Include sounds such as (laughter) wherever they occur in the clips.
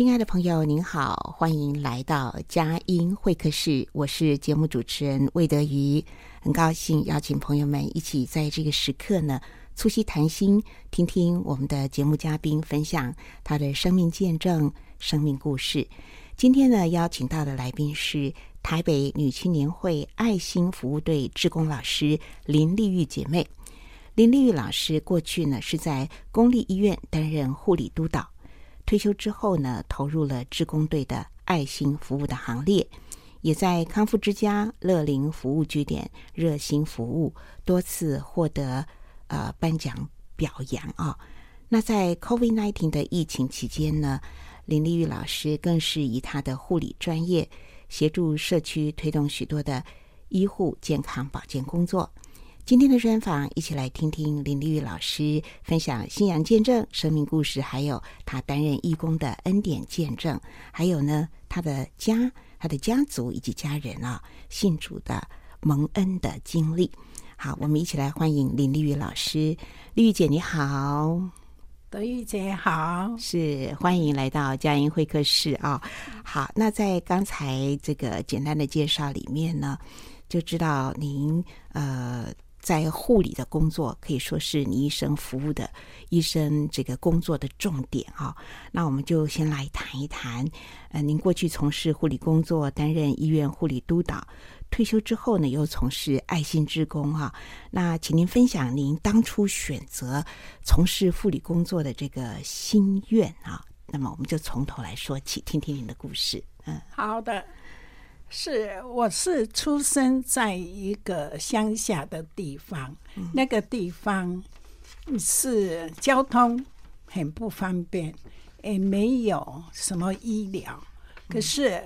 亲爱的朋友，您好，欢迎来到佳音会客室。我是节目主持人魏德瑜，很高兴邀请朋友们一起在这个时刻呢，促膝谈心，听听我们的节目嘉宾分享他的生命见证、生命故事。今天呢，邀请到的来宾是台北女青年会爱心服务队志工老师林丽玉姐妹。林丽玉老师过去呢是在公立医院担任护理督导。退休之后呢，投入了志工队的爱心服务的行列，也在康复之家、乐龄服务据点热心服务，多次获得呃颁奖表扬啊。那在 COVID-19 的疫情期间呢，林丽玉老师更是以她的护理专业，协助社区推动许多的医护健康保健工作。今天的专访，一起来听听林丽玉老师分享信仰见证、生命故事，还有她担任义工的恩典见证，还有呢，她的家、她的家族以及家人啊，信主的蒙恩的经历。好，我们一起来欢迎林丽玉老师。丽玉姐你好，德玉姐好，是欢迎来到佳音会客室啊。好，那在刚才这个简单的介绍里面呢，就知道您呃。在护理的工作可以说是你一生服务的一生这个工作的重点啊。那我们就先来谈一谈，呃，您过去从事护理工作，担任医院护理督导，退休之后呢，又从事爱心职工啊。那请您分享您当初选择从事护理工作的这个心愿啊。那么我们就从头来说起，听听您的故事。嗯，好的。是，我是出生在一个乡下的地方，嗯、那个地方是交通很不方便，也没有什么医疗。可是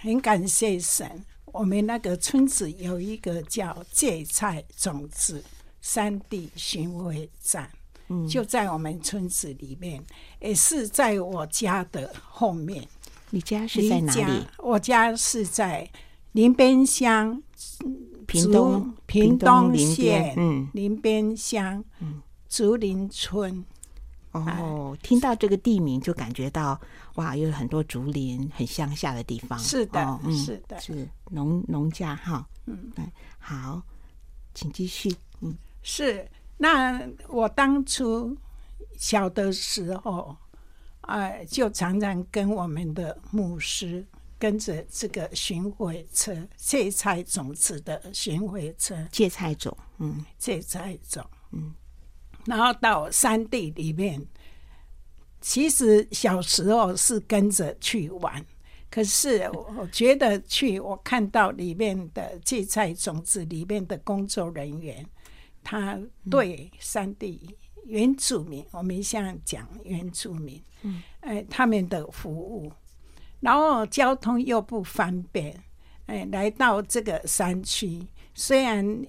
很感谢神，我们那个村子有一个叫芥菜种子山地巡回站，嗯、就在我们村子里面，也是在我家的后面。你家是在哪里？我家是在林边乡，屏东屏东县，嗯，林边乡，嗯，竹林村。哦，听到这个地名就感觉到哇，有很多竹林，很乡下的地方。是的，哦嗯、是的，是农农家哈。嗯，对，好，请继续。嗯，是。那我当初小的时候。哎，就常常跟我们的牧师跟着这个巡回车，芥菜种子的巡回车，芥菜种，嗯，芥菜种，嗯，然后到山地里面。其实小时候是跟着去玩，可是我觉得去，我看到里面的芥菜种子里面的工作人员，他对山地。原住民，我们现在讲原住民，嗯，哎，他们的服务，然后交通又不方便，哎，来到这个山区，虽然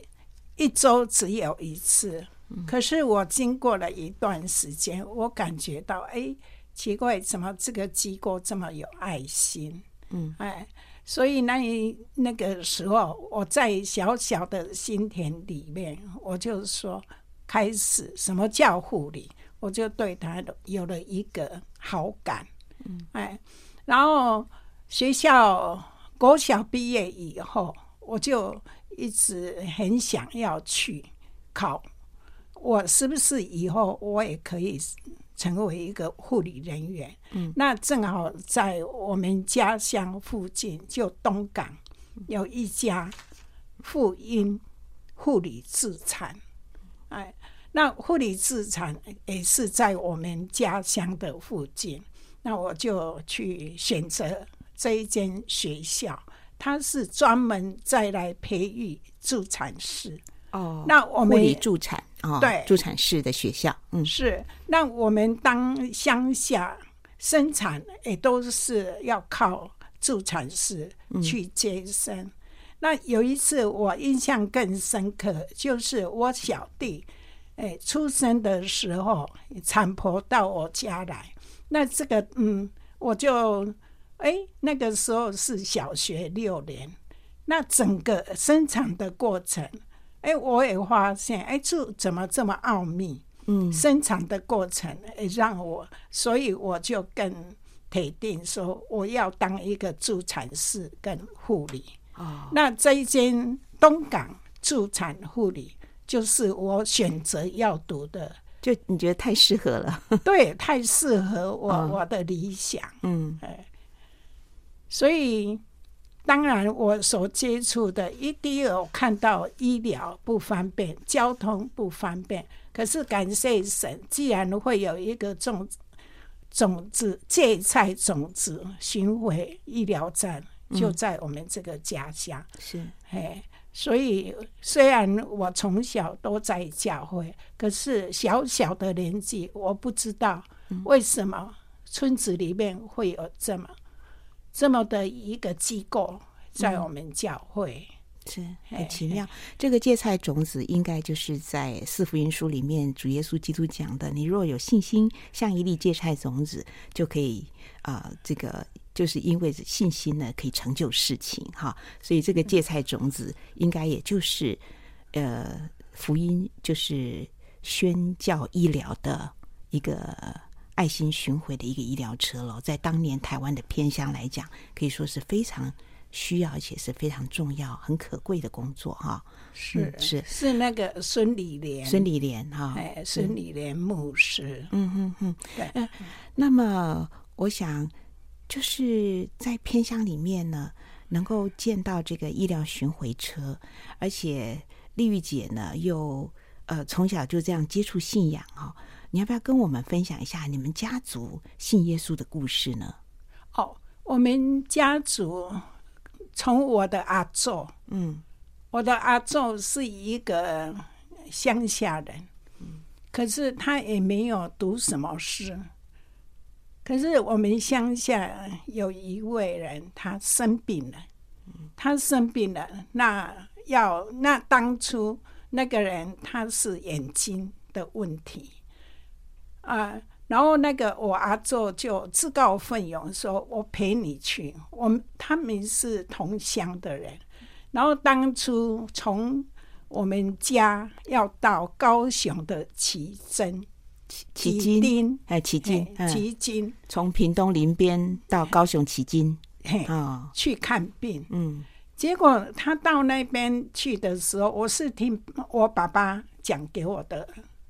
一周只有一次，嗯，可是我经过了一段时间，我感觉到，哎，奇怪，怎么这个机构这么有爱心？嗯，哎，所以那那个时候，我在小小的心田里面，我就说。开始什么叫护理，我就对他有了一个好感，嗯，哎，然后学校国小毕业以后，我就一直很想要去考，我是不是以后我也可以成为一个护理人员？嗯，那正好在我们家乡附近，就东港有一家妇婴护理自产，哎，那护理助产也是在我们家乡的附近，那我就去选择。这一间学校，它是专门再来培育助产士哦。那我们护理助产哦，对助产士的学校，嗯，是。那我们当乡下生产也都是要靠助产士去接生。嗯、那有一次我印象更深刻，就是我小弟哎出生的时候，产婆到我家来，那这个嗯，我就。哎，那个时候是小学六年，那整个生产的过程，哎，我也发现，哎，这怎么这么奥秘？嗯，生产的过程，哎，让我，所以我就更铁定说，我要当一个助产士跟护理。哦，那这一间东港助产护理，就是我选择要读的。就你觉得太适合了？(laughs) 对，太适合我、哦、我的理想。嗯，哎。所以，当然，我所接触的，一第一我看到医疗不方便，交通不方便。可是感谢神，既然会有一个种种子芥菜种子巡回医疗站，就在我们这个家乡。嗯、是，哎，所以虽然我从小都在教会，可是小小的年纪，我不知道为什么村子里面会有这么。这么的一个机构在我们教会、嗯、是很奇妙。这个芥菜种子应该就是在四福音书里面主耶稣基督讲的：“你若有信心，像一粒芥菜种子，就可以啊、呃，这个就是因为信心呢，可以成就事情。”哈，所以这个芥菜种子应该也就是呃福音，就是宣教医疗的一个。爱心巡回的一个医疗车喽，在当年台湾的偏乡来讲，可以说是非常需要，而且是非常重要、很可贵的工作哈。是、嗯、是是那个孙李莲，孙李莲哈，哎，孙理莲牧师。嗯嗯嗯，对。呃，那么我想就是在偏乡里面呢，能够见到这个医疗巡回车，而且丽玉姐呢又呃从小就这样接触信仰哈。你要不要跟我们分享一下你们家族信耶稣的故事呢？哦，我们家族从我的阿祖，嗯，我的阿祖是一个乡下人，嗯，可是他也没有读什么书。可是我们乡下有一位人，他生病了，他生病了，那要那当初那个人他是眼睛的问题。啊，然后那个我阿祖就自告奋勇说：“我陪你去。”我们他们是同乡的人，然后当初从我们家要到高雄的旗津，旗津，哎，旗津，旗津，从屏东林边到高雄旗津，嘿，去看病。嗯，结果他到那边去的时候，我是听我爸爸讲给我的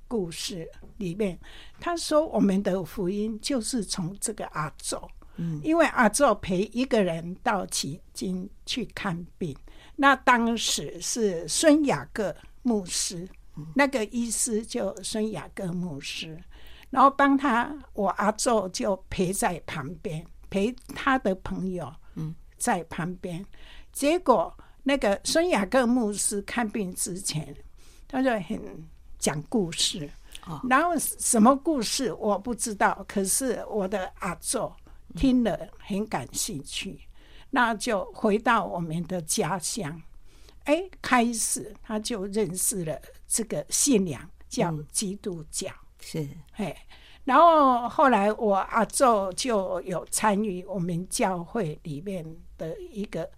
故事。里面他说，我们的福音就是从这个阿祖，嗯，因为阿祖陪一个人到旗津去看病，那当时是孙雅各牧师，那个医师就孙雅各牧师，然后帮他，我阿祖就陪在旁边，陪他的朋友，嗯，在旁边，结果那个孙雅各牧师看病之前，他就很讲故事。然后什么故事我不知道，可是我的阿祖听了很感兴趣，那就回到我们的家乡。哎，开始他就认识了这个信仰，叫基督教。是，哎，然后后来我阿祖就有参与我们教会里面的一个。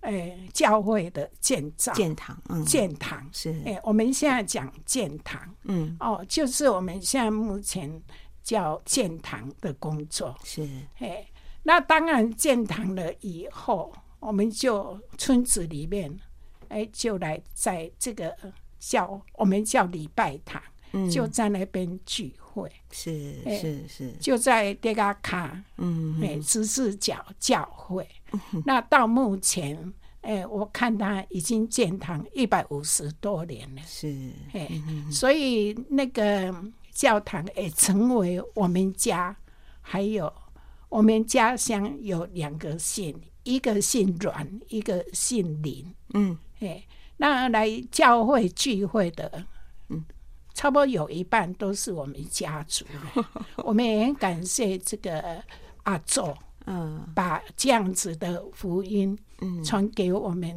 哎，教会的建造。建堂，嗯，建堂。是。哎，我们现在讲建堂，嗯，哦，就是我们现在目前叫建堂的工作。是。哎，那当然建堂了以后，我们就村子里面，哎，就来在这个叫我们叫礼拜堂，嗯、就在那边聚会。是是是，就在迭个卡，嗯，哎，十字角教会。嗯、那到目前。哎，我看他已经建堂一百五十多年了，是，哎，所以那个教堂也成为我们家，还有我们家乡有两个姓，一个姓阮，一个姓林，嗯，哎，那来教会聚会的，嗯，差不多有一半都是我们家族，(laughs) 我们也很感谢这个阿祖。嗯，把这样子的福音传给我们，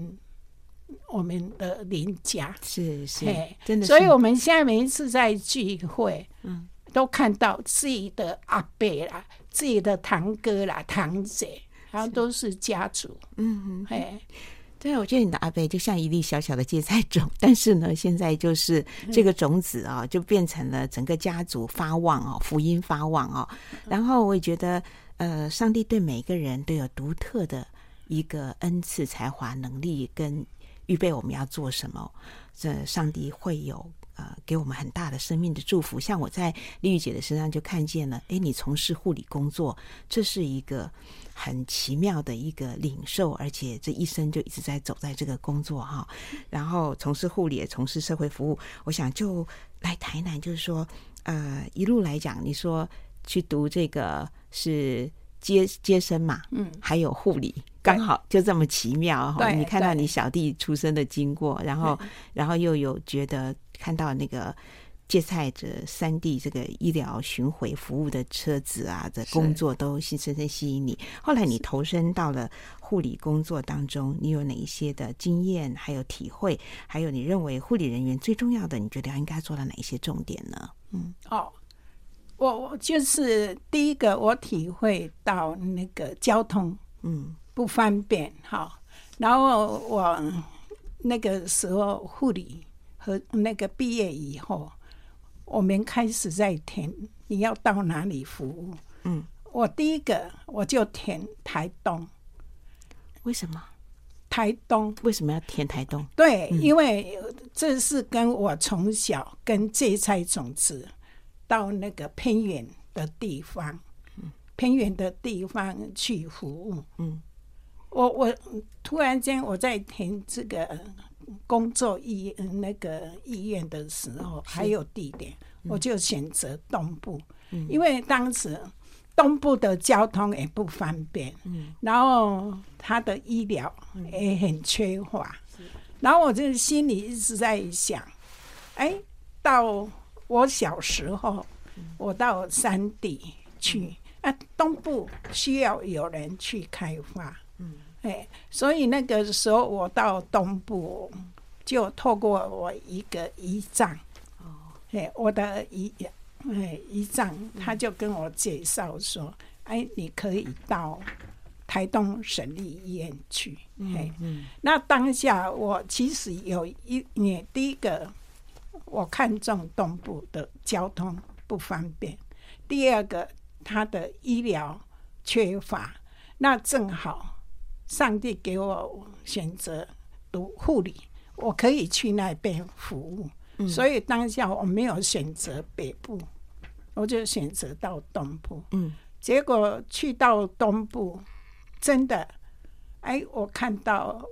嗯、我们的邻家。是是，嘿真的。所以我们现在每一次在聚会，嗯，都看到自己的阿伯啦、自己的堂哥啦、堂姐，然后都是家族，嗯嗯，嘿。对，我觉得你的阿贝就像一粒小小的芥菜种，但是呢，现在就是这个种子啊，就变成了整个家族发旺哦，福音发旺哦。然后我也觉得，呃，上帝对每个人都有独特的一个恩赐、才华、能力跟预备，我们要做什么，这上帝会有。呃，给我们很大的生命的祝福。像我在丽玉姐的身上就看见了，哎，你从事护理工作，这是一个很奇妙的一个领受，而且这一生就一直在走在这个工作哈。然后从事护理，也从事社会服务。我想就来台南，就是说，呃，一路来讲，你说去读这个是接接生嘛，嗯，还有护理。刚好就这么奇妙哈！你看到你小弟出生的经过，然后然后又有觉得看到那个芥菜这三地这个医疗巡回服务的车子啊的工作都深深吸引你。后来你投身到了护理工作当中，你有哪一些的经验，还有体会，还有你认为护理人员最重要的，你觉得应该做到哪一些重点呢？嗯，哦，我我就是第一个，我体会到那个交通，嗯。不方便哈，然后我那个时候护理和那个毕业以后，我们开始在填你要到哪里服务。嗯，我第一个我就填台东。为什么？台东为什么要填台东？对，嗯、因为这是跟我从小跟芥菜种子到那个偏远的地方，嗯、偏远的地方去服务。嗯。我我突然间我在填这个工作医那个医院的时候，还有地点，我就选择东部，因为当时东部的交通也不方便，然后他的医疗也很缺乏，然后我就心里一直在想，哎，到我小时候，我到山地去，啊，东部需要有人去开发。嗯，哎，所以那个时候我到东部，就透过我一个姨丈，哦，哎，我的姨，哎，姨丈他就跟我介绍说，哎，你可以到台东省立医院去，哎，嗯，那当下我其实有一年，第一个我看中东部的交通不方便，第二个他的医疗缺乏，那正好。上帝给我选择读护理，我可以去那边服务，嗯、所以当下我没有选择北部，我就选择到东部。嗯，结果去到东部，真的，哎，我看到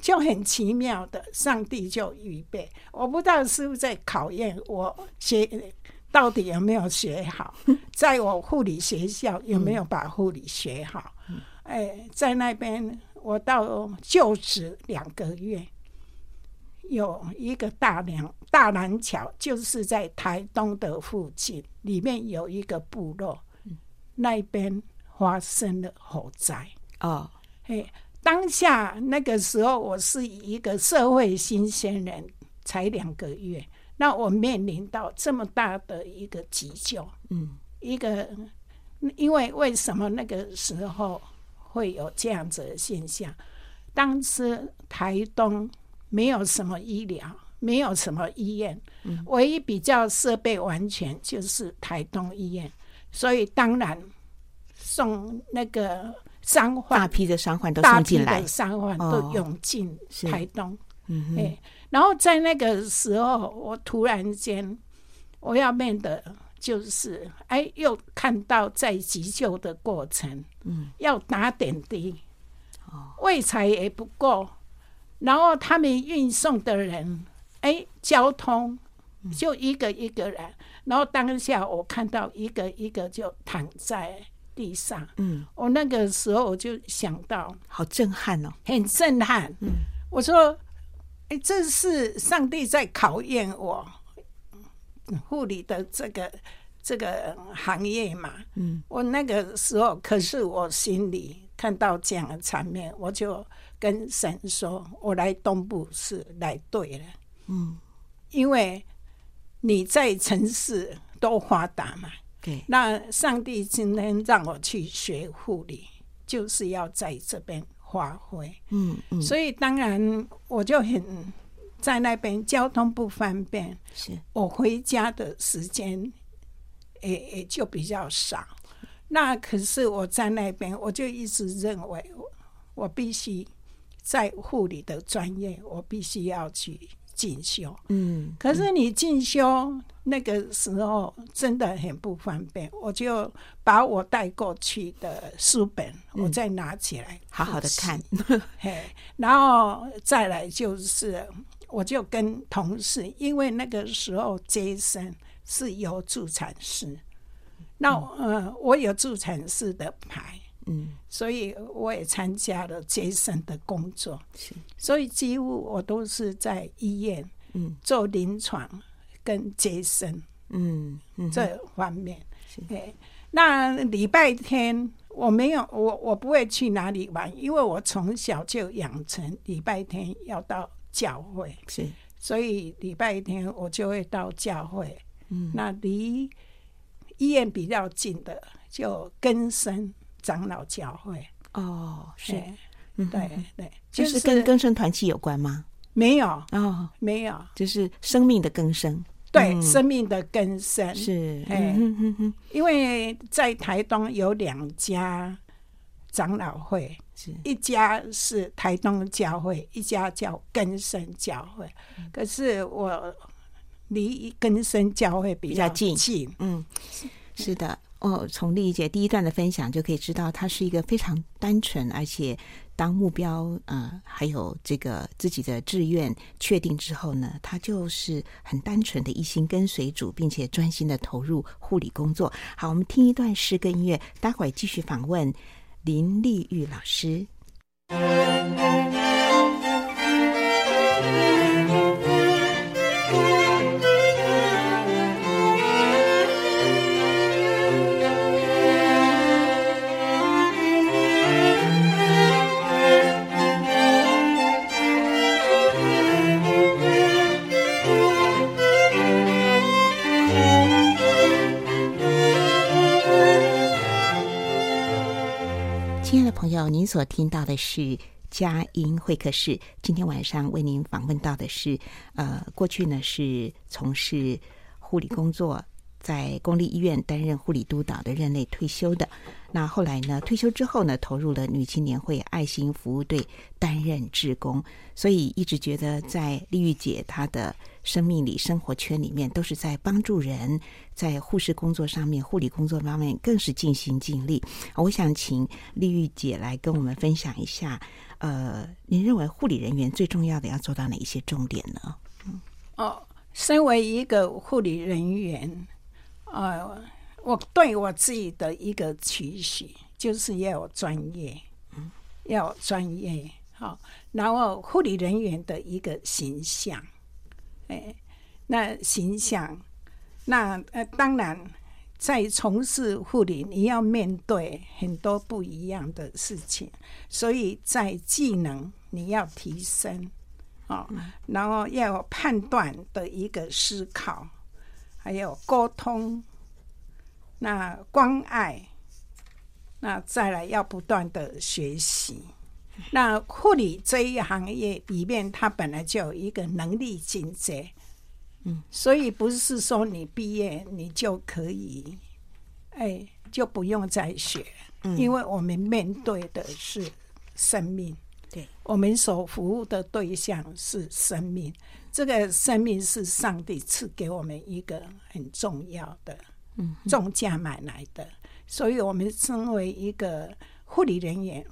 就很奇妙的，上帝就预备，我不知道是不是在考验我学到底有没有学好，(laughs) 在我护理学校有没有把护理学好。嗯哎，在那边我到就职两个月，有一个大梁大南桥，就是在台东的附近，里面有一个部落，那边发生了火灾。哦，哎，当下那个时候我是一个社会新鲜人，才两个月，那我面临到这么大的一个急救，嗯，一个，因为为什么那个时候？会有这样子的现象。当时台东没有什么医疗，没有什么医院，嗯、唯一比较设备完全就是台东医院。所以当然送那个伤患，大批的伤患都送进来，大批的伤患都涌进台东。哦、嗯嗯，然后在那个时候，我突然间我要面的就是，哎，又看到在急救的过程，嗯，要打点滴，哦，卫材也不够，然后他们运送的人，哎，交通就一个一个人。嗯然后当下我看到一个一个就躺在地上，嗯，我那个时候我就想到，好震撼哦，很震撼。嗯，我说，哎，这是上帝在考验我护理的这个这个行业嘛。嗯，我那个时候，可是我心里看到这样的场面，我就跟神说，我来东部是来对了。嗯，因为。你在城市都发达嘛？对。那上帝今天让我去学护理，就是要在这边发挥。嗯嗯。所以当然我就很在那边交通不方便，是我回家的时间也也就比较少。那可是我在那边，我就一直认为我我必须在护理的专业，我必须要去。进修，嗯，可是你进修那个时候真的很不方便，我就把我带过去的书本，我再拿起来好好的看，(laughs) 嘿，然后再来就是，我就跟同事，因为那个时候接生是有助产士，那呃，我有助产士的牌。嗯，所以我也参加了接生的工作，是，所以几乎我都是在医院，嗯，做临床跟接生，嗯嗯，这方面，对。那礼拜天我没有，我我不会去哪里玩，因为我从小就养成礼拜天要到教会，是，所以礼拜天我就会到教会，嗯，那离医院比较近的就根生。长老教会。哦，是，嗯，对对，就是跟根生团契有关吗？没有。哦，没有，就是生命的更生，对，生命的更生。是，哎，因为在台东有两家长老会，是。一家是台东教会，一家叫根生教会，可是我离根生教会比较近，近。嗯，是的。哦，从丽丽姐第一段的分享就可以知道，她是一个非常单纯，而且当目标呃还有这个自己的志愿确定之后呢，她就是很单纯的一心跟随主，并且专心的投入护理工作。好，我们听一段诗歌音乐，待会儿继续访问林丽玉老师。朋友，您所听到的是佳音会客室。今天晚上为您访问到的是，呃，过去呢是从事护理工作，在公立医院担任护理督导的任内退休的。那后来呢，退休之后呢，投入了女青年会爱心服务队担任志工。所以一直觉得，在丽玉姐她的生命里、生活圈里面，都是在帮助人，在护士工作上面、护理工作方面，更是尽心尽力。我想请丽玉姐来跟我们分享一下，呃，您认为护理人员最重要的要做到哪一些重点呢？嗯，哦，身为一个护理人员，呃，我对我自己的一个期许，就是要有专业，嗯，要有专业，好，然后护理人员的一个形象。哎，那形象，那呃，当然，在从事护理，你要面对很多不一样的事情，所以在技能你要提升，哦，然后要有判断的一个思考，还有沟通，那关爱，那再来要不断的学习。那护理这一行业里面，它本来就有一个能力竞争，嗯，所以不是说你毕业你就可以，哎，就不用再学，嗯、因为我们面对的是生命，对，我们所服务的对象是生命，这个生命是上帝赐给我们一个很重要的，嗯，重价买来的，所以我们身为一个护理人员。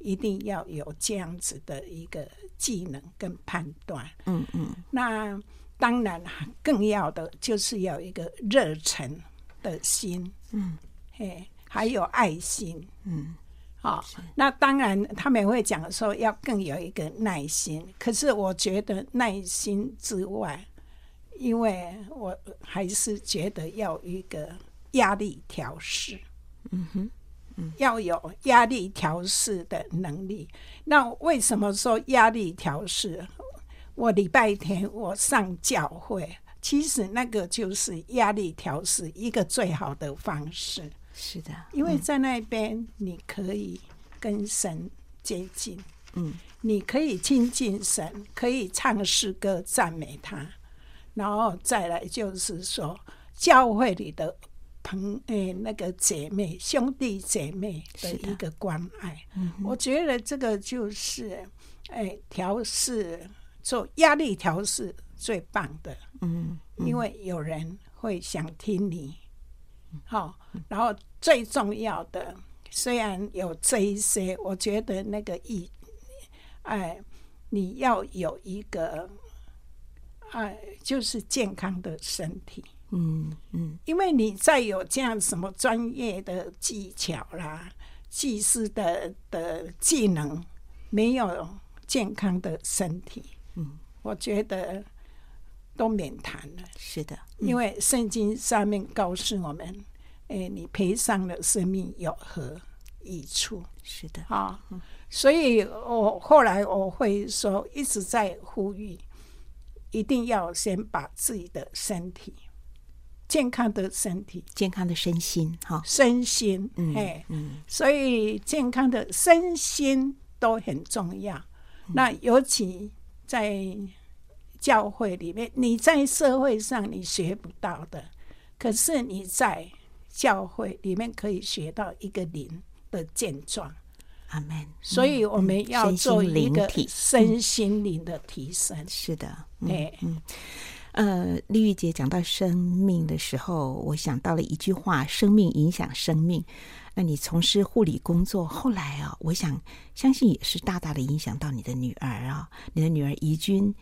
一定要有这样子的一个技能跟判断，嗯嗯。那当然，更要的就是要有一个热忱的心，嗯，嘿，还有爱心，嗯，好。那当然，他们会讲说要更有一个耐心。可是我觉得耐心之外，因为我还是觉得要一个压力调试，嗯哼。要有压力调试的能力。那为什么说压力调试？我礼拜天我上教会，其实那个就是压力调试一个最好的方式。是的，因为在那边你可以跟神接近，嗯，你可以亲近神，可以唱诗歌赞美他，然后再来就是说教会里的。朋诶，那个姐妹、兄弟姐妹的一个关爱，嗯、我觉得这个就是诶调试做压力调试最棒的，嗯，嗯。因为有人会想听你，好、嗯，然后最重要的，虽然有这一些，我觉得那个意，哎，你要有一个，哎，就是健康的身体。嗯嗯，因为你再有这样什么专业的技巧啦、技师的的技能，没有健康的身体，嗯，我觉得都免谈了。是的，因为圣经上面告诉我们，哎，你赔上了生命有何益处？是的，啊，所以我后来我会说，一直在呼吁，一定要先把自己的身体。健康的身体，健康的身心，哈，身心，嗯，哎，嗯，所以健康的身心都很重要。嗯、那尤其在教会里面，你在社会上你学不到的，可是你在教会里面可以学到一个灵的健壮。阿门。所以我们要做一个身心灵的提升。嗯、是的，哎，嗯。呃，丽玉姐讲到生命的时候，我想到了一句话：“生命影响生命。”那你从事护理工作，后来啊，我想相信也是大大的影响到你的女儿啊。你的女儿怡君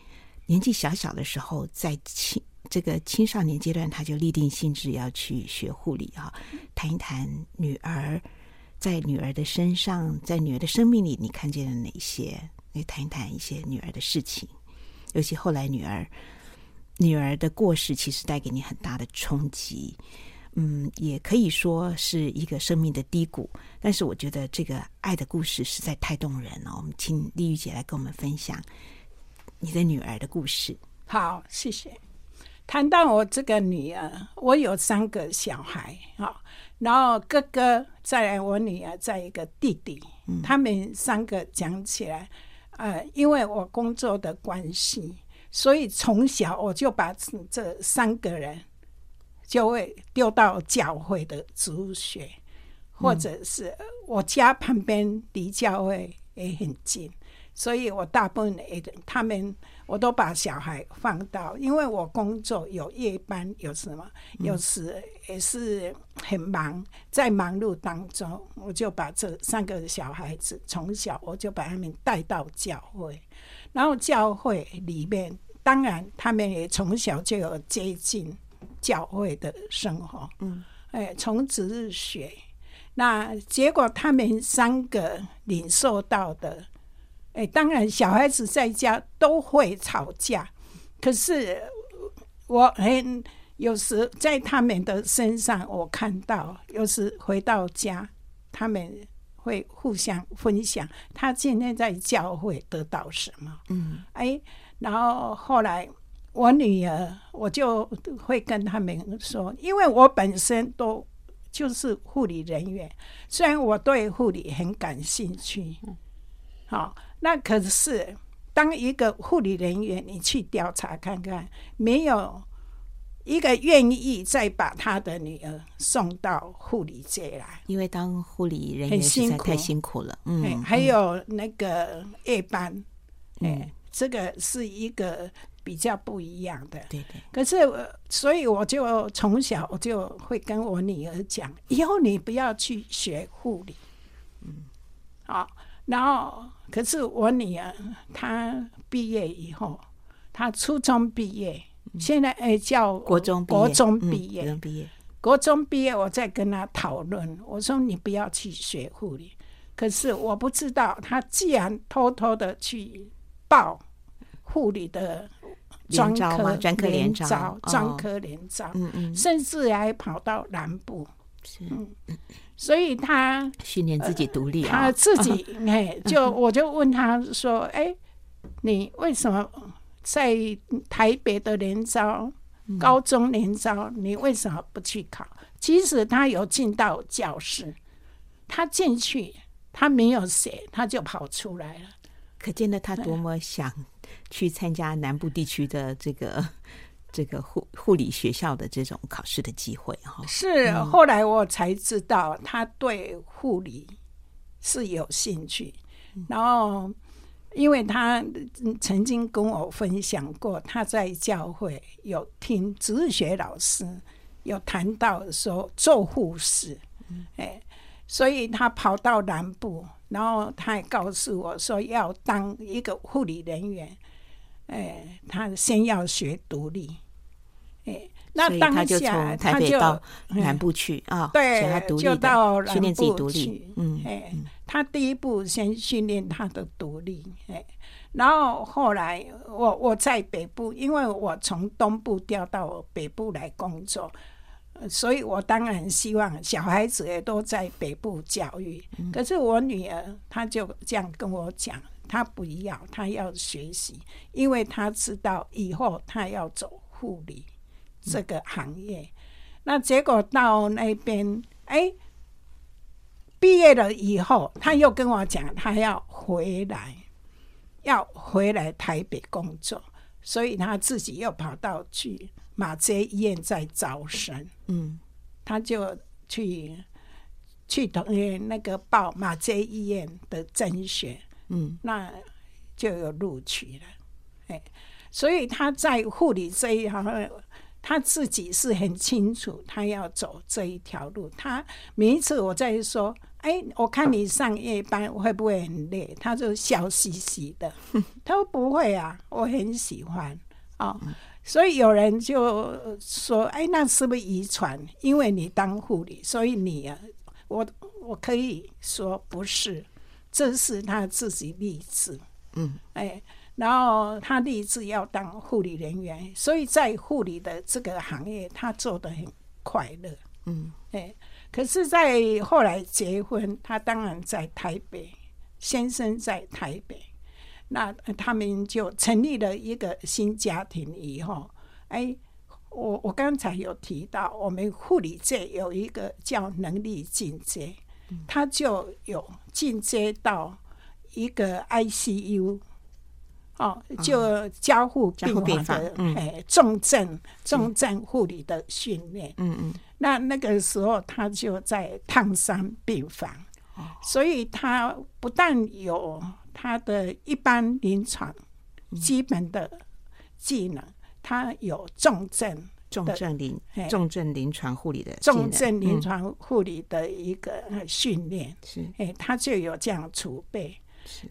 年纪小小的时候，在青这个青少年阶段，她就立定心志要去学护理啊。谈一谈女儿，在女儿的身上，在女儿的生命里，你看见了哪些？你谈一谈一些女儿的事情，尤其后来女儿。女儿的过世其实带给你很大的冲击，嗯，也可以说是一个生命的低谷。但是我觉得这个爱的故事实在太动人了。我们请丽玉姐来跟我们分享你的女儿的故事。好，谢谢。谈到我这个女儿，我有三个小孩啊，然后哥哥，再来我女儿，再一个弟弟，嗯、他们三个讲起来，呃，因为我工作的关系。所以从小我就把这三个人就会丢到教会的植物学，或者是我家旁边离教会也很近，所以我大部分也他们我都把小孩放到，因为我工作有夜班，有什么有时也是很忙，在忙碌当中，我就把这三个小孩子从小我就把他们带到教会。然后教会里面，当然他们也从小就有接近教会的生活。嗯，哎，从值日学，那结果他们三个领受到的，哎，当然小孩子在家都会吵架，可是我很有时在他们的身上，我看到有时回到家，他们。会互相分享，他今天在教会得到什么？嗯，哎，然后后来我女儿，我就会跟他们说，因为我本身都就是护理人员，虽然我对护理很感兴趣，好，那可是当一个护理人员，你去调查看看，没有一个愿意再把他的女儿送到护理界来，因为当护理人员实在太辛苦了。嗯，还有那个夜班，哎、嗯，这个是一个比较不一样的。对对。可是，所以我就从小我就会跟我女儿讲，以后你不要去学护理。嗯。好，然后可是我女儿她毕业以后，她初中毕业。现在哎，叫国中国中毕业，毕业，国中毕业，我在跟他讨论。我说你不要去学护理，可是我不知道他既然偷偷的去报护理的专科专科连招，专科连招，甚至还跑到南部，嗯，所以他训练自己独立，他自己哎，就我就问他说，哎，你为什么？在台北的联招，高中联招，你为什么不去考？即使他有进到教室，他进去，他没有写，他就跑出来了。可见得他多么想去参加南部地区的这个 (laughs) 这个护护理学校的这种考试的机会哈。是后来我才知道，他对护理是有兴趣，然后。因为他曾经跟我分享过，他在教会有听哲学老师有谈到说做护士，哎，所以他跑到南部，然后他也告诉我说要当一个护理人员，哎，他先要学独立，哎，那当下他就到南部去啊，对，就到南部去，训练自己独立，嗯，哎。他第一步先训练他的独立，哎，然后后来我我在北部，因为我从东部调到北部来工作，所以我当然希望小孩子也都在北部教育。可是我女儿她就这样跟我讲，她不要，她要学习，因为她知道以后她要走护理这个行业。那结果到那边，哎。毕业了以后，他又跟我讲，他要回来，要回来台北工作，所以他自己又跑到去马偕医院在招生，嗯，他就去去等于那个报马偕医院的甄选，嗯，那就有录取了，哎，所以他在护理这一行。他自己是很清楚，他要走这一条路。他每一次我在说：“哎，我看你上夜班会不会很累？”他就笑嘻嘻的。(laughs) 他说：“不会啊，我很喜欢哦。”所以有人就说：“哎，那是不是遗传？因为你当护理，所以你啊，我我可以说不是，这是他自己励志。”嗯，哎。然后他立志要当护理人员，所以在护理的这个行业，他做的很快乐。嗯，哎，可是，在后来结婚，他当然在台北，先生在台北，那他们就成立了一个新家庭。以后，哎，我我刚才有提到，我们护理界有一个叫能力进阶，他就有进阶到一个 ICU。哦，就加护病房的哎，重症重症护理的训练。嗯嗯，那那个时候他就在烫伤病房，所以他不但有他的一般临床基本的技能，他有重症重症临重症临床护理的重症临床护理的一个训练。是，哎，他就有这样储备。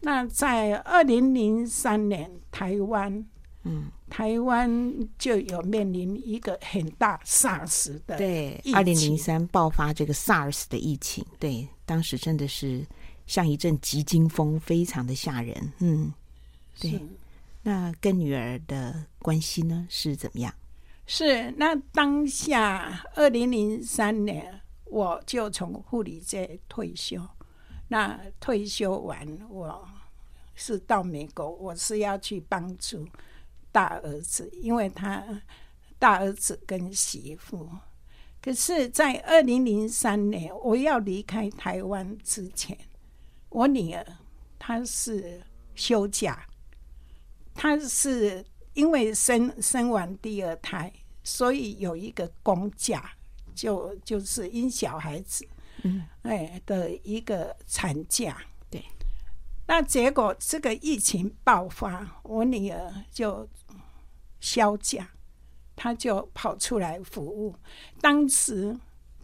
那在二零零三年，台湾，嗯，台湾就有面临一个很大 SARS 的对，二零零三爆发这个 SARS 的疫情，对，当时真的是像一阵急惊风，非常的吓人，嗯，对。那跟女儿的关系呢是怎么样？是那当下二零零三年，我就从护理界退休。那退休完，我是到美国，我是要去帮助大儿子，因为他大儿子跟媳妇。可是，在二零零三年我要离开台湾之前，我女儿她是休假，她是因为生生完第二胎，所以有一个公假，就就是因小孩子，嗯，哎的一个产假。对，那结果这个疫情爆发，我女儿就休假，她就跑出来服务。当时，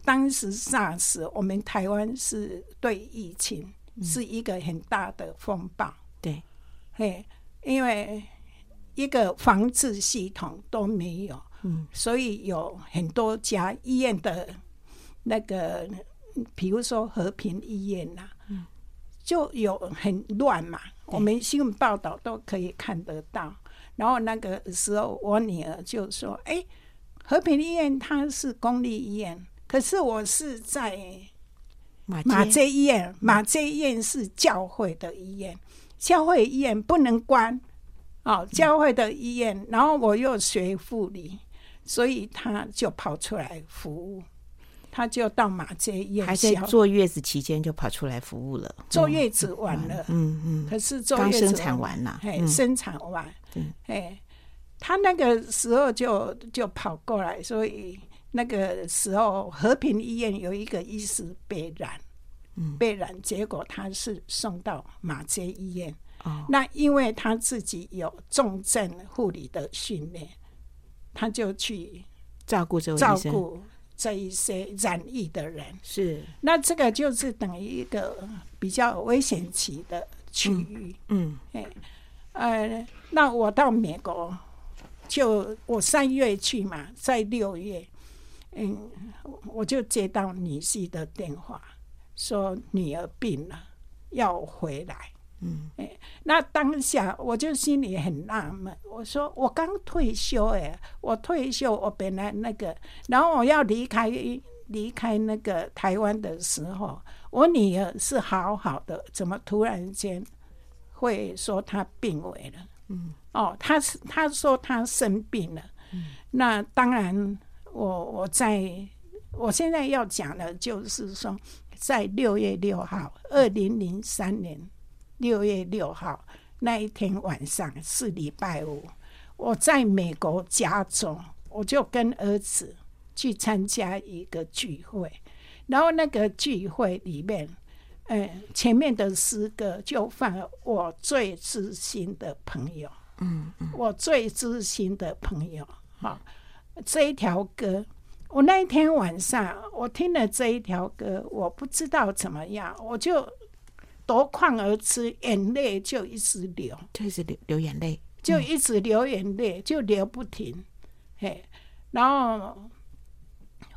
当时 SARS，我们台湾是对疫情是一个很大的风暴。对，嘿，因为一个防治系统都没有。嗯，所以有很多家医院的那个，比如说和平医院呐、啊，嗯，就有很乱嘛。我们新闻报道都可以看得到。然后那个时候，我女儿就说：“哎，和平医院它是公立医院，可是我是在马马街医院，马街医院是教会的医院，教会医院不能关哦，教会的医院。然后我又学护理。”所以他就跑出来服务，他就到马街医院，还在坐月子期间就跑出来服务了。坐月子完了，嗯嗯，可是坐月子刚生产完了，哎，生产完，哎，他那个时候就就跑过来，所以那个时候和平医院有一个医师被染，嗯，被染，结果他是送到马街医院，哦，那因为他自己有重症护理的训练。他就去照顾这照顾这一些染疫的人，是那这个就是等于一个比较危险期的区域。嗯，哎，呃，那我到美国，就我三月去嘛，在六月，嗯，我就接到女婿的电话，说女儿病了，要回来。嗯，哎，那当下我就心里很纳闷，我说我刚退休，哎，我退休，我本来那个，然后我要离开离开那个台湾的时候，我女儿是好好的，怎么突然间会说她病危了？嗯，哦，她是她说她生病了。嗯，那当然我，我我在我现在要讲的就是说，在六月六号，二零零三年。六月六号那一天晚上是礼拜五，我在美国加州，我就跟儿子去参加一个聚会，然后那个聚会里面，嗯，前面的诗歌就放我最知心的朋友，嗯，我最知心的朋友，好，这一条歌，我那一天晚上我听了这一条歌，我不知道怎么样，我就。夺眶而出，眼泪就一直流，就一直流流眼泪，就一直流眼泪，就流不停。嘿，然后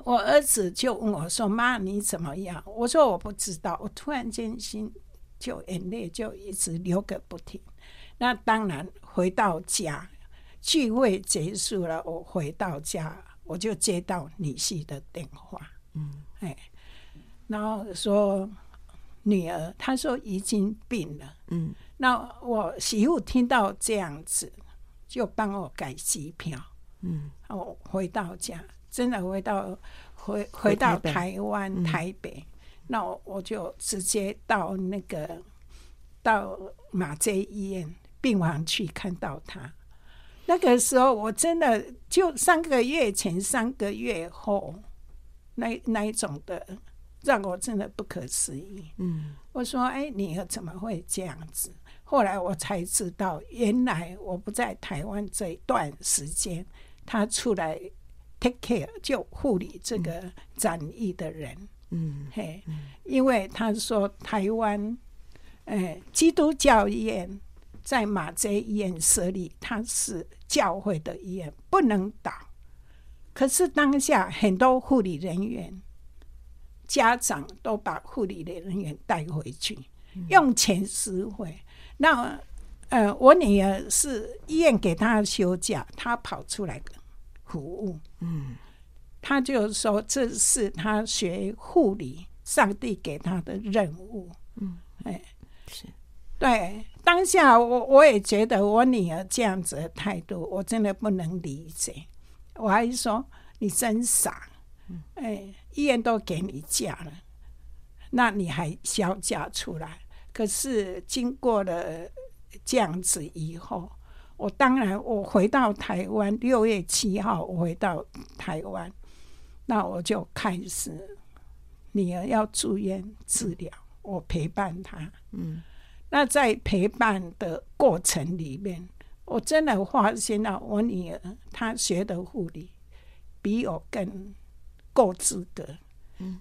我儿子就问我说：“妈，你怎么样？”我说：“我不知道。”我突然间心就眼泪就一直流个不停。那当然回到家，聚会结束了，我回到家，我就接到女婿的电话。嗯，哎，然后说。女儿，她说已经病了。嗯，那我媳妇听到这样子，就帮我改机票。嗯，我回到家，真的回到回回到台湾台北，那我我就直接到那个到马偕医院病房去看到她。那个时候，我真的就三个月前、三个月后，那那一种的。让我真的不可思议。嗯，我说：“哎，你怎么会这样子？”后来我才知道，原来我不在台湾这一段时间，他出来 take care 就护理这个展翼的人。嗯，嘿，因为他说台湾，哎，基督教医院在马偕医院设立，它是教会的医院，不能倒。可是当下很多护理人员。家长都把护理的人员带回去，用钱施惠。那呃，我女儿是医院给她休假，她跑出来服务。嗯，她就说这是她学护理，上帝给她的任务。嗯，哎，是对。当下我我也觉得我女儿这样子的态度，我真的不能理解。我还说你真傻。哎。医院都给你假了，那你还销假出来？可是经过了这样子以后，我当然我回到台湾，六月七号我回到台湾，那我就开始女儿要住院治疗，我陪伴她。嗯，那在陪伴的过程里面，我真的发现了我女儿她学的护理比我更够资格。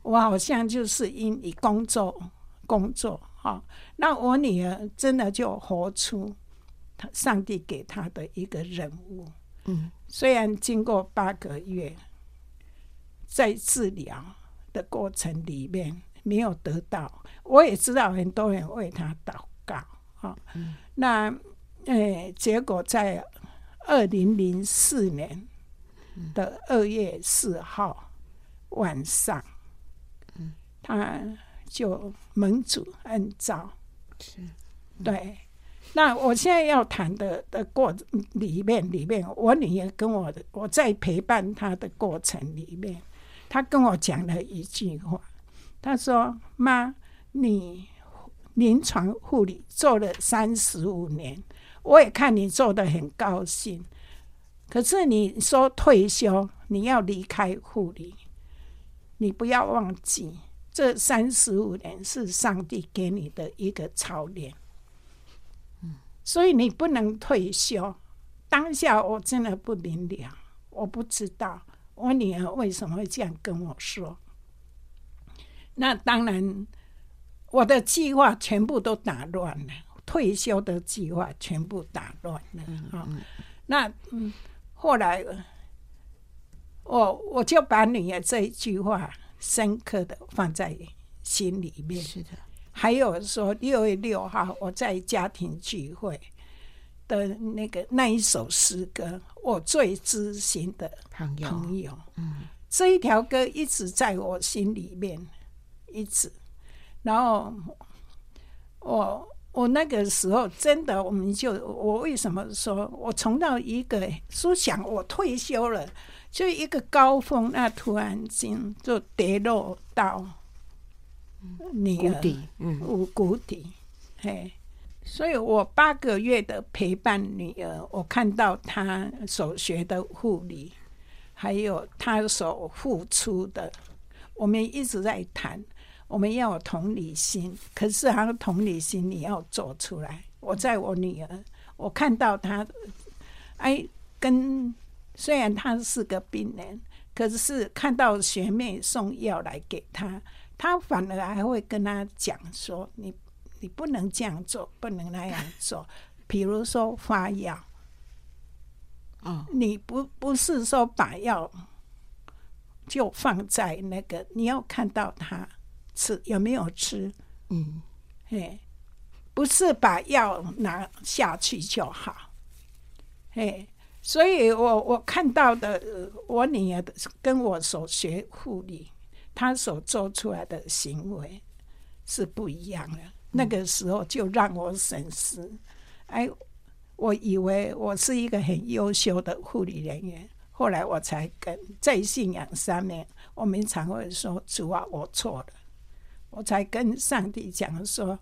我好像就是因为工作工作哈，那我女儿真的就活出他上帝给她的一个任务。嗯，虽然经过八个月在治疗的过程里面没有得到，我也知道很多人为她祷告哈。那呃，结果在二零零四年的二月四号晚上。他就盟主恩召，是，对。那我现在要谈的的过里面里面，我女儿跟我的我在陪伴她的过程里面，她跟我讲了一句话，她说：“妈，你临床护理做了三十五年，我也看你做的很高兴。可是你说退休，你要离开护理，你不要忘记。”这三十五年是上帝给你的一个操练，所以你不能退休。当下我真的不明了，我不知道我女儿为什么会这样跟我说。那当然，我的计划全部都打乱了，退休的计划全部打乱了。好，那嗯，后来我我就把女儿这一句话。深刻的放在心里面。是的，还有说六月六号我在家庭聚会的那个那一首诗歌，我最知心的朋友，朋友，嗯，这一条歌一直在我心里面，一直。然后我我那个时候真的，我们就我为什么说我从到一个说想我退休了。就一个高峰，那突然间就跌落到你谷底，嗯，谷底，嘿。所以我八个月的陪伴女儿，我看到她所学的护理，还有她所付出的，我们一直在谈，我们要有同理心。可是他的同理心你要做出来。我在我女儿，我看到她，哎，跟。虽然他是个病人，可是看到学妹送药来给他，他反而还会跟他讲说：“你你不能这样做，不能那样做。”比如说发药，哦，你不不是说把药就放在那个，你要看到他吃有没有吃，嗯，嘿，不是把药拿下去就好，嘿。所以我我看到的，我女儿的跟我所学护理，她所做出来的行为是不一样的。那个时候就让我省思，哎，我以为我是一个很优秀的护理人员，后来我才跟在信仰上面，我们常会说主啊，我错了，我才跟上帝讲说，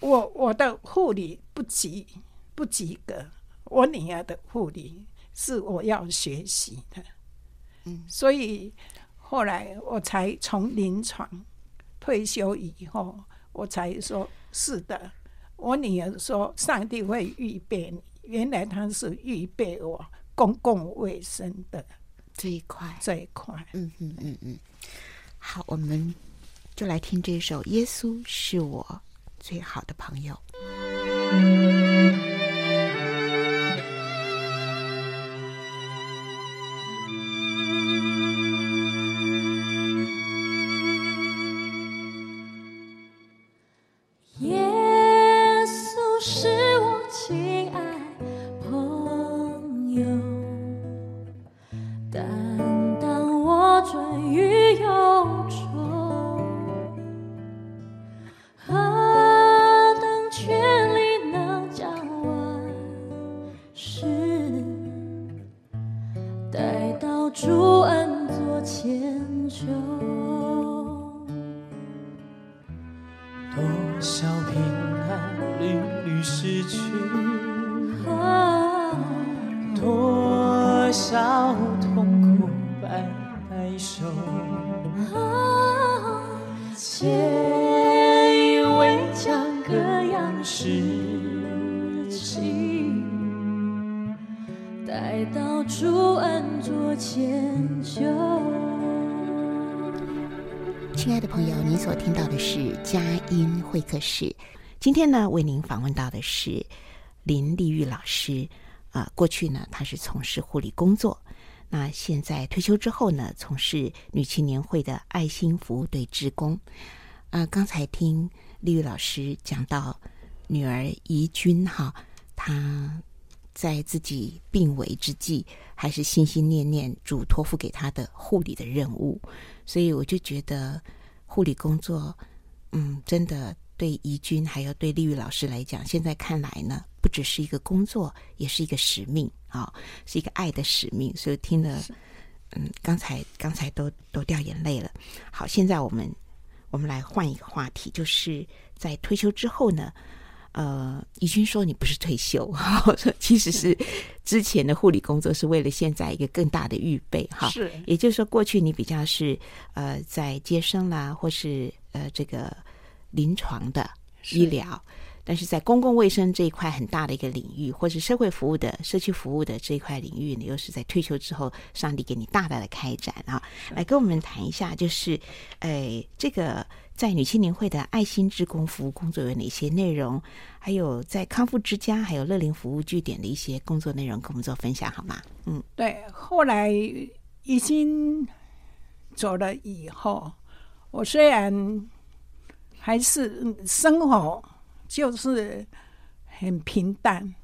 我我的护理不及不及格。我女儿的护理是我要学习的，嗯，所以后来我才从临床退休以后，我才说是的。我女儿说上帝会预备你，原来他是预备我公共卫生的这一块，这一块。嗯嗯嗯嗯。好，我们就来听这首《耶稣是我最好的朋友》。呢，为您访问到的是林丽玉老师。啊、过去呢，她是从事护理工作。那现在退休之后呢，从事女青年会的爱心服务队职工。啊、刚才听丽玉老师讲到女儿怡君哈，她在自己病危之际，还是心心念念主托付给她的护理的任务，所以我就觉得护理工作，嗯，真的对怡君还有对丽玉老师来讲，现在看来呢。不只是一个工作，也是一个使命啊、哦，是一个爱的使命。所以听了，嗯，刚才刚才都都掉眼泪了。好，现在我们我们来换一个话题，就是在退休之后呢，呃，怡君说你不是退休，(laughs) 我说其实是 (laughs) 之前的护理工作是为了现在一个更大的预备哈。是，也就是说，过去你比较是呃在接生啦，或是呃这个临床的医疗。但是在公共卫生这一块很大的一个领域，或是社会服务的社区服务的这一块领域，你又是在退休之后，上帝给你大大的开展啊！来跟我们谈一下，就是，呃，这个在女青年会的爱心职工服务工作有哪些内容？还有在康复之家，还有乐龄服务据点的一些工作内容，跟我们做分享好吗？嗯，对。后来已经走了以后，我虽然还是生活。就是很平淡。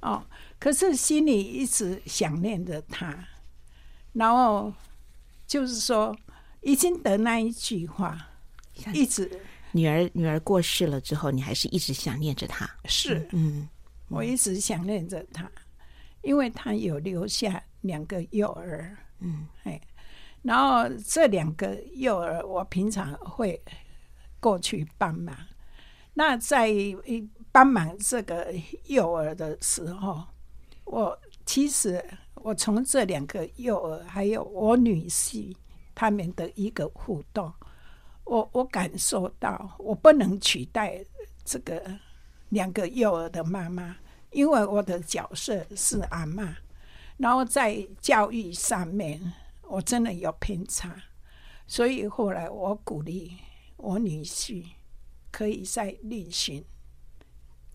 哦，可是心里一直想念着他，然后就是说，已经得那一句话，一直女儿女儿过世了之后，你还是一直想念着他。是，嗯，嗯，我一直想念着他，因为他有留下两个幼儿，嗯，哎，然后这两个幼儿，我平常会过去帮忙。那在帮忙这个幼儿的时候，我其实我从这两个幼儿还有我女婿他们的一个互动，我我感受到我不能取代这个两个幼儿的妈妈，因为我的角色是阿妈，然后在教育上面我真的有偏差，所以后来我鼓励我女婿。可以再另寻，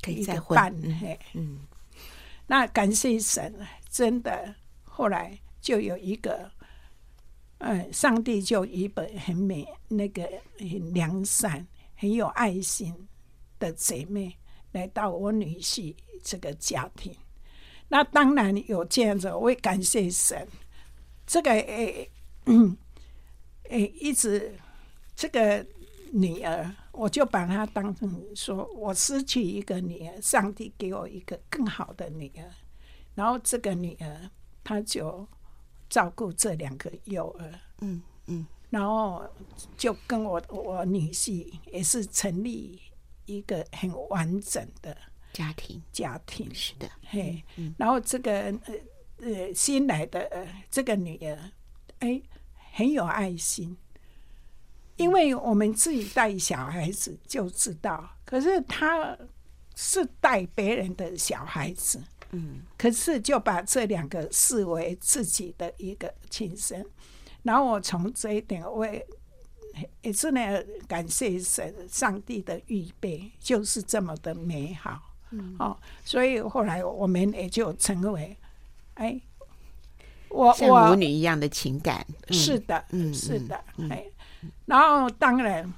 可以再换。嘿，嗯，那感谢神，真的，后来就有一个，嗯，上帝就一本很美、那个很良善、很有爱心的姐妹来到我女婿这个家庭。那当然有这样子，我也感谢神。这个诶，嗯，诶，一直这个女儿。我就把她当成说，我失去一个女儿，上帝给我一个更好的女儿，然后这个女儿她就照顾这两个幼儿，嗯嗯，然后就跟我我女婿也是成立一个很完整的家庭家庭，是的，嘿，然后这个呃呃新来的呃这个女儿，哎，很有爱心。因为我们自己带小孩子就知道，可是他是带别人的小孩子，嗯，可是就把这两个视为自己的一个亲生。然后我从这一点，我也也是呢，感谢神，上帝的预备就是这么的美好，嗯，哦，所以后来我们也就成为，哎，我像母女一样的情感，是的，嗯，是的，嗯，哎。然后，当然，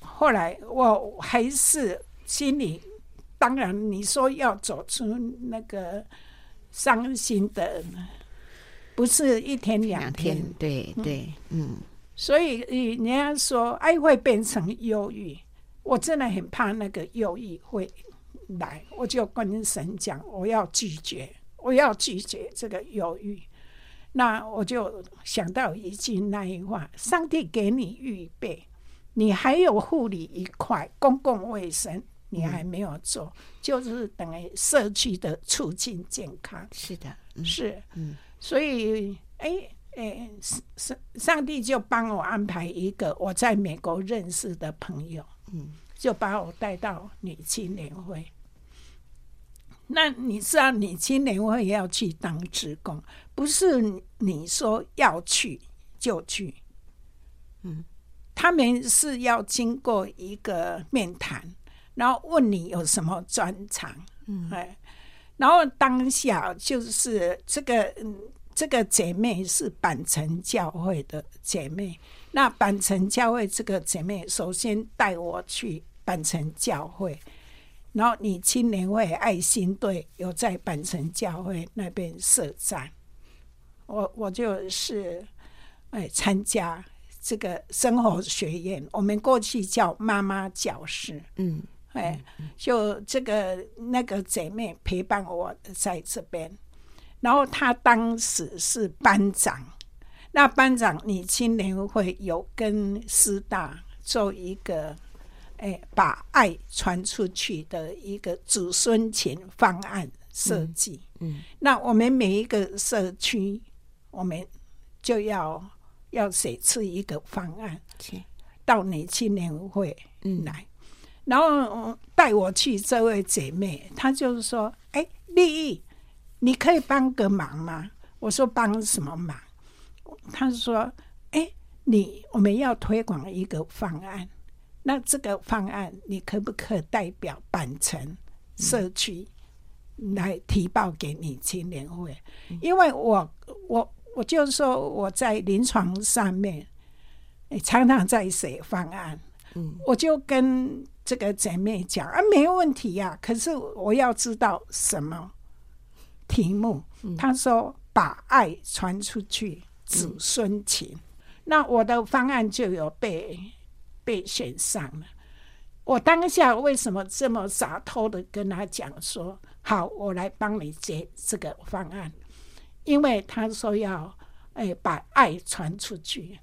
后来我还是心里，当然你说要走出那个伤心的，不是一天两天，两天，对对，嗯。所以人家说爱会变成忧郁，我真的很怕那个忧郁会来，我就跟神讲，我要拒绝，我要拒绝这个忧郁。那我就想到一句那一话：上帝给你预备，你还有护理一块公共卫生，你还没有做，嗯、就是等于社区的促进健康。是的，是，嗯，所以，哎，哎，上上帝就帮我安排一个我在美国认识的朋友，嗯，就把我带到女青年会。那你知道你今年会要去当职工，不是你说要去就去，嗯，他们是要经过一个面谈，然后问你有什么专长，嗯，哎，然后当下就是这个嗯。这个姐妹是板城教会的姐妹，那板城教会这个姐妹首先带我去板城教会，然后你青年会爱心队有在板城教会那边设站，我我就是哎参加这个生活学院，我们过去叫妈妈教室，嗯，哎，就这个那个姐妹陪伴我在这边。然后她当时是班长，那班长你青年会有跟师大做一个，哎，把爱传出去的一个子孙情方案设计。嗯，嗯，那我们每一个社区，我们就要要写出一个方案，到你青年会来，嗯、然后带我去这位姐妹，她就是说，哎，丽丽。你可以帮个忙吗？我说帮什么忙？她说：“哎、欸，你我们要推广一个方案，那这个方案你可不可以代表板城社区来提报给你青年会？嗯、因为我我我就是说我在临床上面，常常在写方案，嗯、我就跟这个姐妹讲啊，没问题呀、啊，可是我要知道什么。”题目，他说把爱传出去，子孙情。嗯、那我的方案就有被被选上了。我当下为什么这么洒脱的跟他讲说，好，我来帮你接这个方案，因为他说要哎把爱传出去。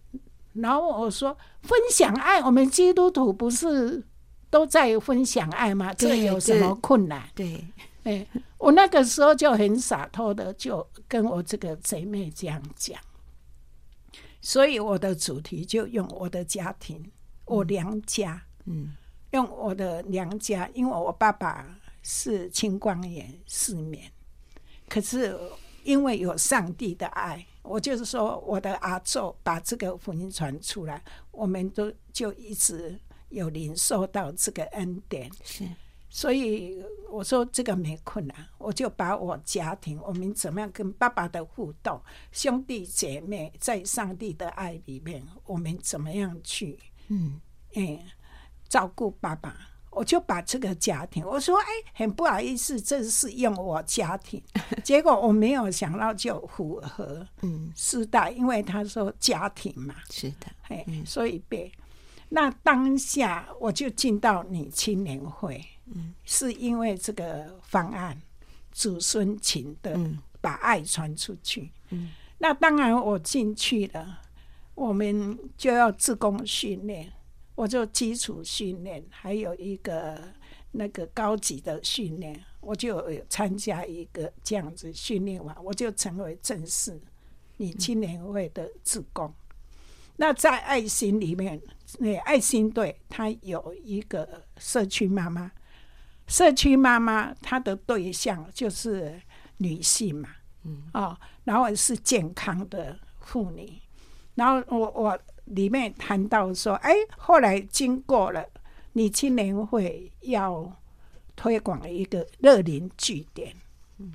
然后我说分享爱，我们基督徒不是都在分享爱吗？这有什么困难？对。哎，我那个时候就很洒脱的，就跟我这个姐妹这样讲，所以我的主题就用我的家庭，我娘家，嗯，用我的娘家，因为我爸爸是青光眼失眠，可是因为有上帝的爱，我就是说我的阿祖把这个福音传出来，我们都就一直有领受到这个恩典，是。所以我说这个没困难，我就把我家庭，我们怎么样跟爸爸的互动，兄弟姐妹在上帝的爱里面，我们怎么样去，嗯，哎，照顾爸爸，我就把这个家庭，我说哎，很不好意思，这是用我家庭，(laughs) 结果我没有想到就符合，嗯，师大，因为他说家庭嘛，是的，哎，所以被，那当下我就进到你青年会。嗯，是因为这个方案，祖孙情的把爱传出去。嗯，那当然我进去了，我们就要自工训练，我就基础训练，还有一个那个高级的训练，我就有参加一个这样子训练完，我就成为正式女青年会的志工。嗯，那在爱心里面，那爱心队他有一个社区妈妈。社区妈妈，她的对象就是女性嘛，嗯，哦，然后是健康的妇女，然后我我里面谈到说，哎，后来经过了你青年会要推广一个乐龄据点，嗯，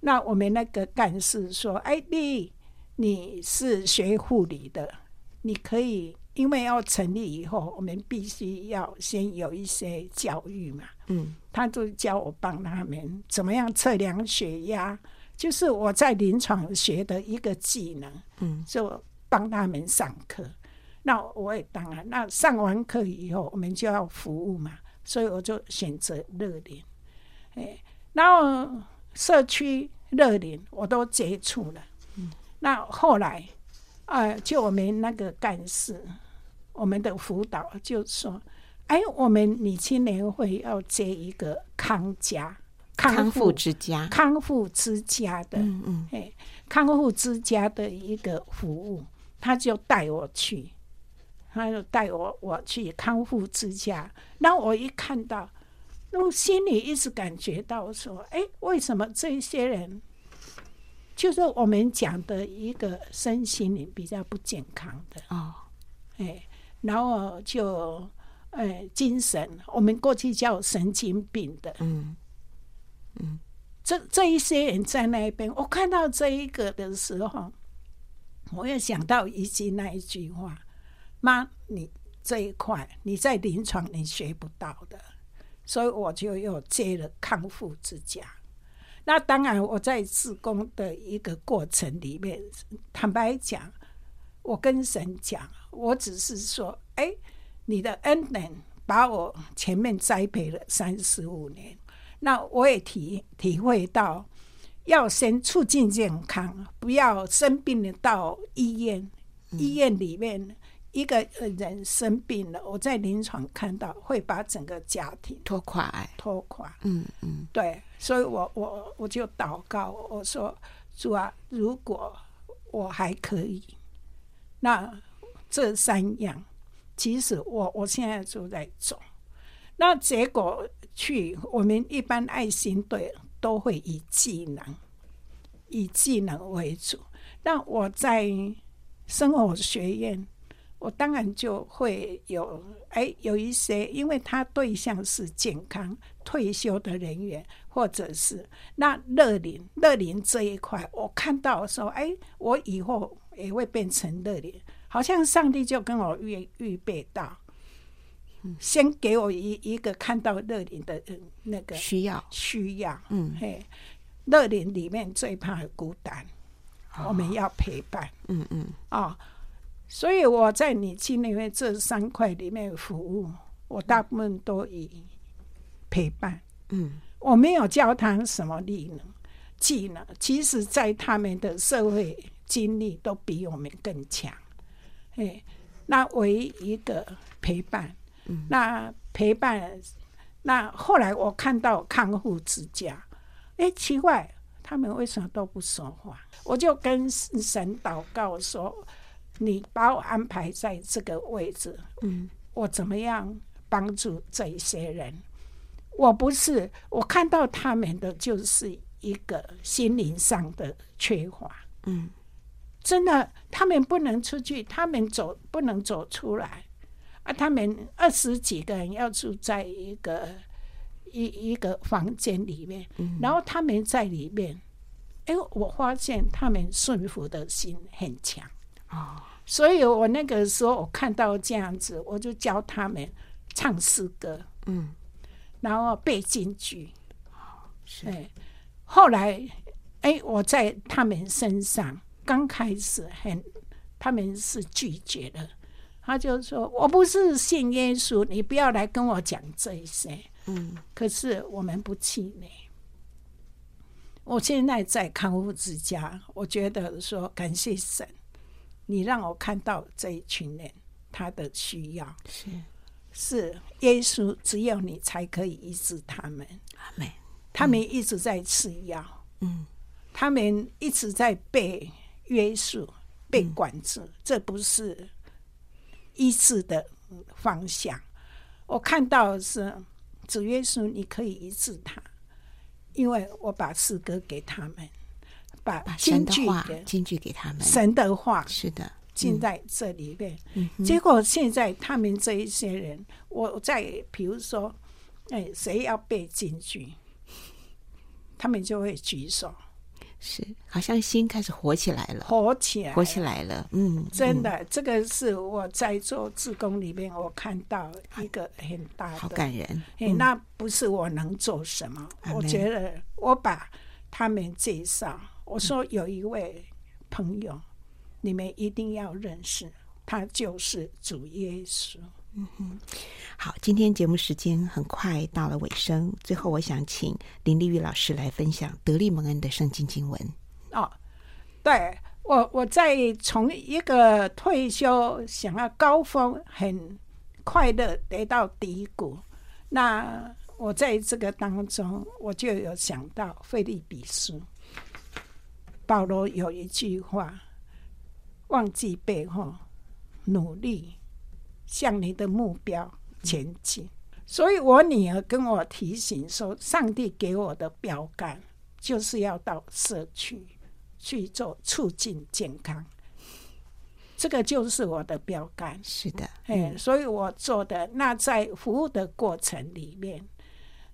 那我们那个干事说，哎，你你是学护理的，你可以。因为要成立以后，我们必须要先有一些教育嘛。嗯，他就教我帮他们怎么样测量血压，就是我在临床学的一个技能。嗯，就帮他们上课。那我也当然，那上完课以后，我们就要服务嘛，所以我就选择乐龄。哎，然后社区乐龄我都接触了。嗯，那后来啊、呃，就我们那个干事。我们的辅导就说：“哎，我们女青年会要接一个康家康复之家。康复之家的，嗯嗯，哎，康复之家的一个服务，他就带我去，他就带我我去康复之家。那我一看到，那我心里一直感觉到说，哎，为什么这些人，就是我们讲的一个身心灵比较不健康的哦，哎，然后就，哎，精神，我们过去叫神经病的，嗯嗯。这这一些人在那边，我看到这一个的时候，我又想到一句那一句话：“妈，你这一块你在临床你学不到的。”所以我就又接了康复之家。那当然，我在自工的一个过程里面，坦白讲，我跟神讲，我只是说：“哎，你的恩人把我前面栽培了三十五年。”那我也体体会到，要先促进健康，不要生病了到医院。嗯、医院里面一个人生病了，我在临床看到会把整个家庭拖垮，拖垮。嗯嗯，对，所以我我我就祷告，我说主啊，如果我还可以，那这三样，其实我我现在就在做，那结果。去，我们一般爱心队都会以技能，以技能为主。那我在生活学院，我当然就会有，哎，有一些，因为他对象是健康退休的人员，或者是那乐龄乐龄这一块，我看到说，哎，我以后也会变成乐龄，好像上帝就跟我预预备到。先给我一一个看到乐龄的那个需要。需要，嗯，嘿，乐龄里面最怕孤单，哦、我们要陪伴，嗯嗯，啊、哦，所以我在你心里面这三块里面服务，我大部分都以陪伴，嗯，我没有教他什么力能技能，其实在他们的社会经历都比我们更强，嘿，那唯一一个陪伴。那陪伴，那后来我看到康复之家，哎，奇怪，他们为什么都不说话？我就跟神祷告说：“你把我安排在这个位置，嗯，我怎么样帮助这一些人？我不是，我看到他们的就是一个心灵上的缺乏，嗯，真的，他们不能出去，他们走不能走出来。”啊，他们二十几个人要住在一个一一个房间里面，嗯，然后他们在里面，哎，我发现他们顺服的心很强。哦，所以我那个时候我看到这样子，我就教他们唱诗歌，嗯，然后背金句，是，哎，后来哎，我在他们身上刚开始很，他们是拒绝的。他就说：“我不是信耶稣，你不要来跟我讲这些。”嗯，可是我们不气馁。我现在在康复之家，我觉得说感谢神，你让我看到这一群人他的需要是是耶稣，只有你才可以医治他们。阿门。他们一直在吃药，嗯，他们一直在被约束、被管制，嗯，这不是。医治的方向，我看到是主耶稣，你可以医治他，因为我把诗歌给他们，把金句给金句给他们，神的话是的，进在这里面。嗯、结果现在他们这一些人，我在比如说，哎，谁要背金句，他们就会举手。是，好像心开始活起来了，活起来，活起来了。嗯，真的，嗯、这个是我在做志工里面，我看到一个很大的，好感人。哎、嗯，那不是我能做什么，嗯、我觉得我把他们介绍，我说有一位朋友，嗯、你们一定要认识，他就是主耶稣。嗯，好，今天节目时间很快到了尾声，最后我想请林丽玉老师来分享得力蒙恩的圣经经文。哦，对，我我在从一个退休想要高峰很快乐得到低谷，那我在这个当中我就有想到腓立比书，保罗有一句话：“忘记背后，努力向你的目标前进。嗯”所以，我女儿跟我提醒说：“上帝给我的标杆就是要到社区去做促进健康。”这个就是我的标杆。是的，哎，所以我做的那在服务的过程里面，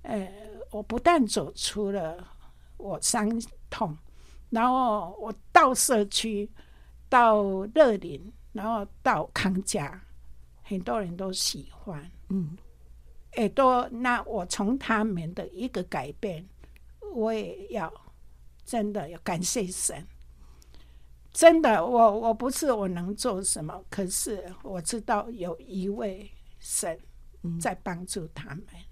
呃，我不但走出了我伤痛，然后我到社区，到乐龄，然后到康家，很多人都喜欢，嗯，也都那我从他们的一个改变，我也要真的要感谢神。真的，我我不是我能做什么，可是我知道有一位神在帮助他们，嗯、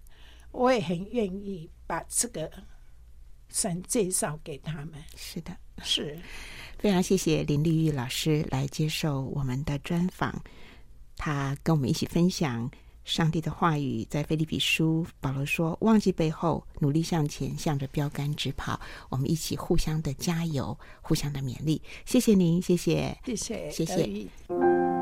我也很愿意把这个神介绍给他们。是的，是。非常谢谢林丽玉老师来接受我们的专访，他跟我们一起分享。上帝的话语在菲利比书，保罗说：“忘记背后，努力向前，向着标杆直跑。”我们一起互相的加油，互相的勉励。谢谢您，谢谢，谢谢，谢谢。